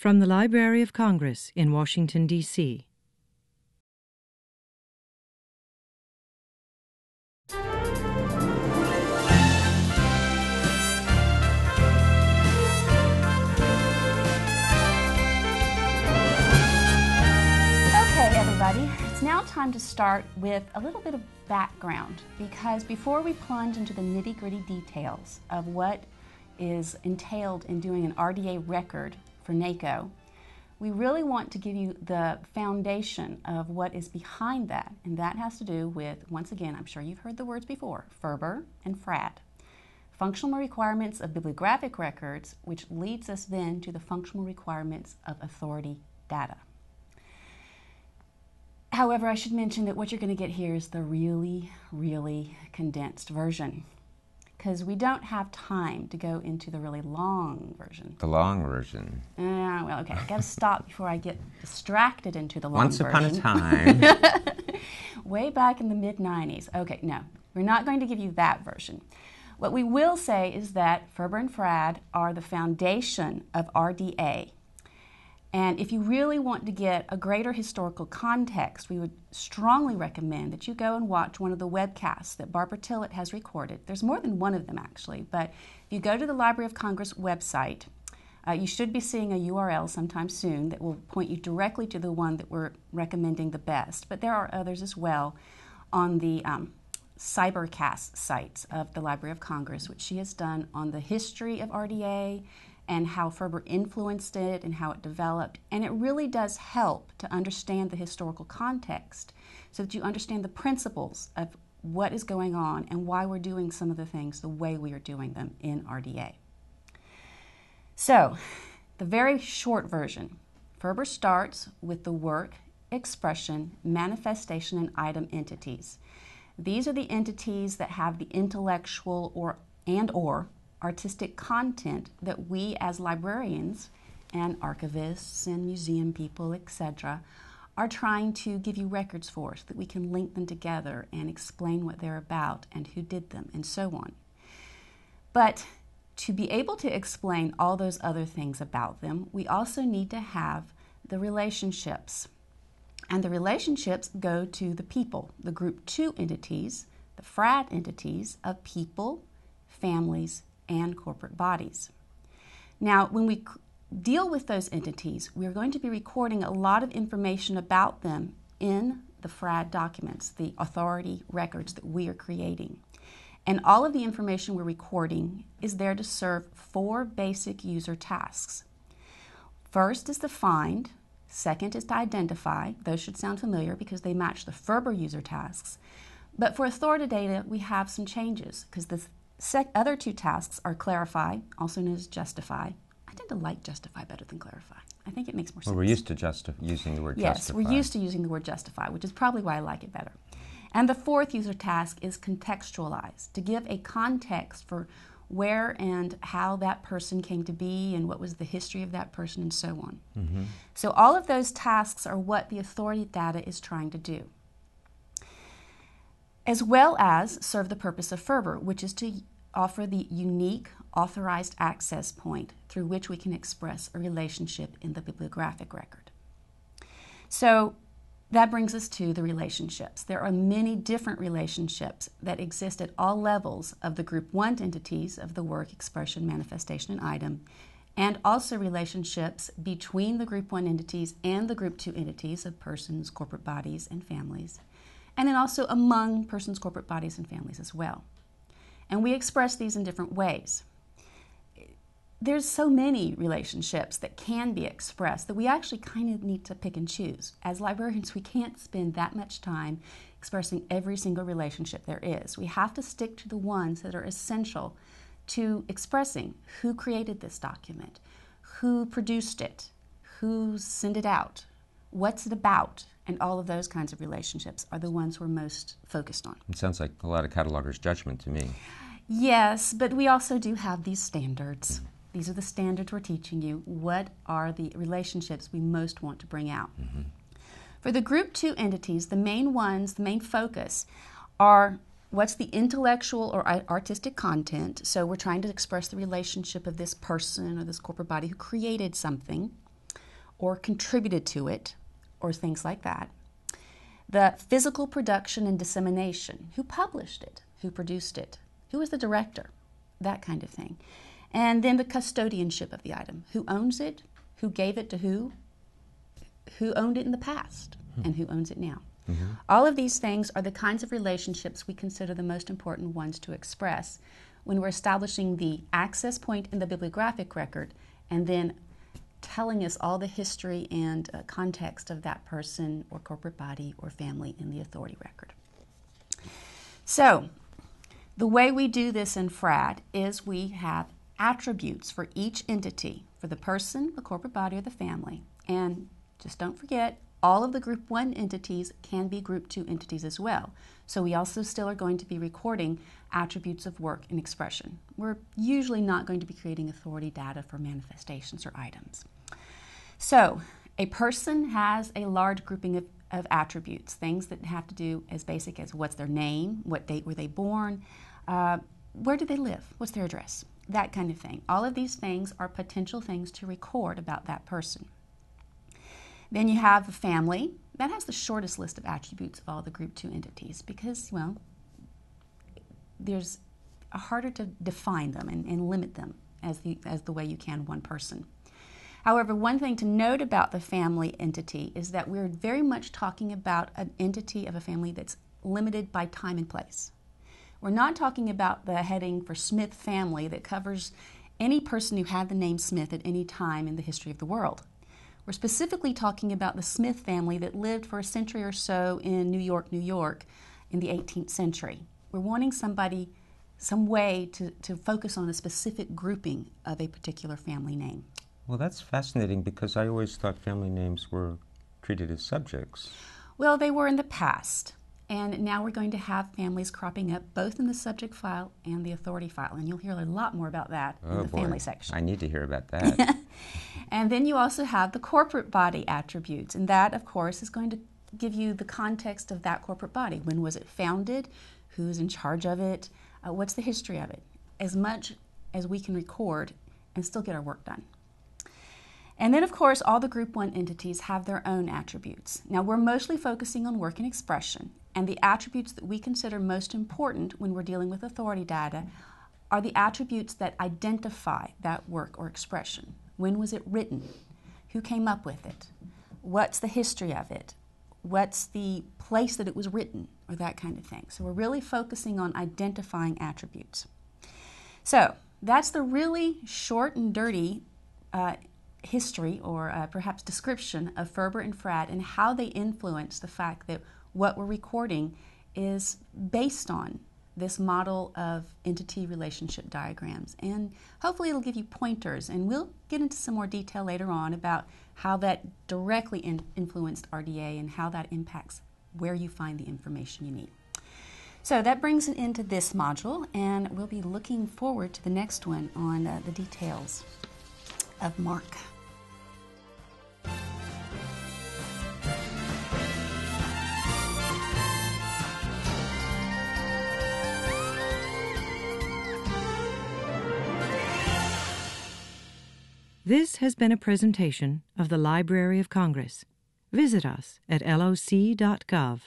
From the Library of Congress in Washington, D.C. Okay, everybody, it's now time to start with a little bit of background because before we plunge into the nitty gritty details of what is entailed in doing an RDA record for NACO, we really want to give you the foundation of what is behind that, and that has to do with, once again, I'm sure you've heard the words before FRBR and FRAD. Functional requirements of bibliographic records, which leads us then to the functional requirements of authority data. However, I should mention that what you're going to get here is the really, really condensed version because we don't have time to go into the really long version. The long version. Uh, well, okay, I got to stop before I get distracted into the long Once version. Once upon a time. Way back in the mid 90s. Okay, no, we're not going to give you that version. What we will say is that FRBR and FRAD are the foundation of RDA. And if you really want to get a greater historical context, we would strongly recommend that you go and watch one of the webcasts that Barbara Tillett has recorded. There's more than one of them actually, but if you go to the Library of Congress website, uh, you should be seeing a URL sometime soon that will point you directly to the one that we're recommending the best. But there are others as well on the um, Cybercast sites of the Library of Congress, which she has done on the history of RDA and how FRBR influenced it and how it developed. And it really does help to understand the historical context so that you understand the principles of what is going on and why we're doing some of the things the way we are doing them in RDA. So, the very short version FRBR starts with the work, expression, manifestation, and item entities. These are the entities that have the intellectual or and or artistic content that we as librarians and archivists and museum people, etc., are trying to give you records for so that we can link them together and explain what they're about and who did them and so on. But to be able to explain all those other things about them, we also need to have the relationships. And the relationships go to the people, the group two entities, the FRAD entities of people, families, and corporate bodies. Now, when we deal with those entities, we're going to be recording a lot of information about them in the FRAD documents, the authority records that we are creating. And all of the information we're recording is there to serve four basic user tasks. First is to find, second is to identify. Those should sound familiar because they match the FRBR user tasks. But for authority data, we have some changes because the sec- other two tasks are clarify, also known as justify. I tend to like justify better than clarify. I think it makes more sense. well, we're used to justi- using the word Yes, justify. Yes, we're used to using the word justify, which is probably why I like it better. And the fourth user task is contextualize, to give a context for where and how that person came to be and what was the history of that person and so on. Mm-hmm. So, all of those tasks are what the authority data is trying to do, as well as serve the purpose of FRBR, which is to offer the unique authorized access point through which we can express a relationship in the bibliographic record. So, that brings us to the relationships. There are many different relationships that exist at all levels of the Group 1 entities of the work, expression, manifestation, and item, and also relationships between the Group 1 entities and the Group 2 entities of persons, corporate bodies, and families, and then also among persons, corporate bodies, and families as well. And we express these in different ways there's so many relationships that can be expressed that we actually kind of need to pick and choose. As librarians, we can't spend that much time expressing every single relationship there is. We have to stick to the ones that are essential to expressing who created this document, who produced it, who sent it out, what's it about, and all of those kinds of relationships are the ones we're most focused on. It sounds like a lot of cataloger's judgment to me. Yes, but we also do have these standards. These are the standards we're teaching you. What are the relationships we most want to bring out? Mm-hmm. For the group two entities, the main ones, the main focus are what's the intellectual or artistic content. So we're trying to express the relationship of this person or this corporate body who created something. or contributed to it, or things like that. The physical production and dissemination who published it, who produced it, who was the director, that kind of thing. And then the custodianship of the item who owns it, who gave it to who, who owned it in the past, hmm. and who owns it now. Mm-hmm. All of these things are the kinds of relationships we consider the most important ones to express when we're establishing the access point in the bibliographic record and then telling us all the history and uh, context of that person or corporate body or family in the authority record. So, the way we do this in FRAD is we have attributes for each entity, for the person, the corporate body, or the family. And just don't forget, all of the Group 1 entities can be Group 2 entities as well. So we also still are going to be recording attributes of work and expression. We're usually not going to be creating authority data for manifestations or items. So a person has a large grouping of, of attributes, things that have to do as basic as what's their name, what date were they born, uh, where do they live, what's their address, that kind of thing. All of these things are potential things to record about that person. Then you have a family. That has the shortest list of attributes of all the group 2 entities because, well, there's harder to define them and, and limit them as the, as the way you can one person. However, one thing to note about the family entity is that we're very much talking about an entity of a family that's limited by time and place. We're not talking about the heading for Smith family that covers any person who had the name Smith at any time in the history of the world. We're specifically talking about the Smith family that lived for a century or so in New York, New York in the 18th century. We're wanting somebody, some way to, to focus on a specific grouping of a particular family name. Well, that's fascinating because I always thought family names were treated as subjects. Well, they were in the past. And now we're going to have families cropping up both in the subject file and the authority file. And you'll hear a lot more about that oh in the boy. family section. I need to hear about that. And then you also have the corporate body attributes. And that, of course, is going to give you the context of that corporate body. When was it founded? Who's in charge of it? Uh, what's the history of it? As much as we can record and still get our work done. And then, of course, all the Group 1 entities have their own attributes. Now, we're mostly focusing on work and expression, and the attributes that we consider most important when we're dealing with authority data are the attributes that identify that work or expression. When was it written? Who came up with it? What's the history of it? What's the place that it was written? Or that kind of thing. So we're really focusing on identifying attributes. So that's the really short and dirty uh, history or uh, perhaps description of FRBR and FRAD and how they influence the fact that what we're recording is based on this model of entity relationship diagrams. And hopefully, it'll give you pointers. And we'll get into some more detail later on about how that directly in influenced RDA and how that impacts where you find the information you need. So that brings it into this module, and we'll be looking forward to the next one on uh, the details of MARC. This has been a presentation of the Library of Congress. Visit us at loc.gov.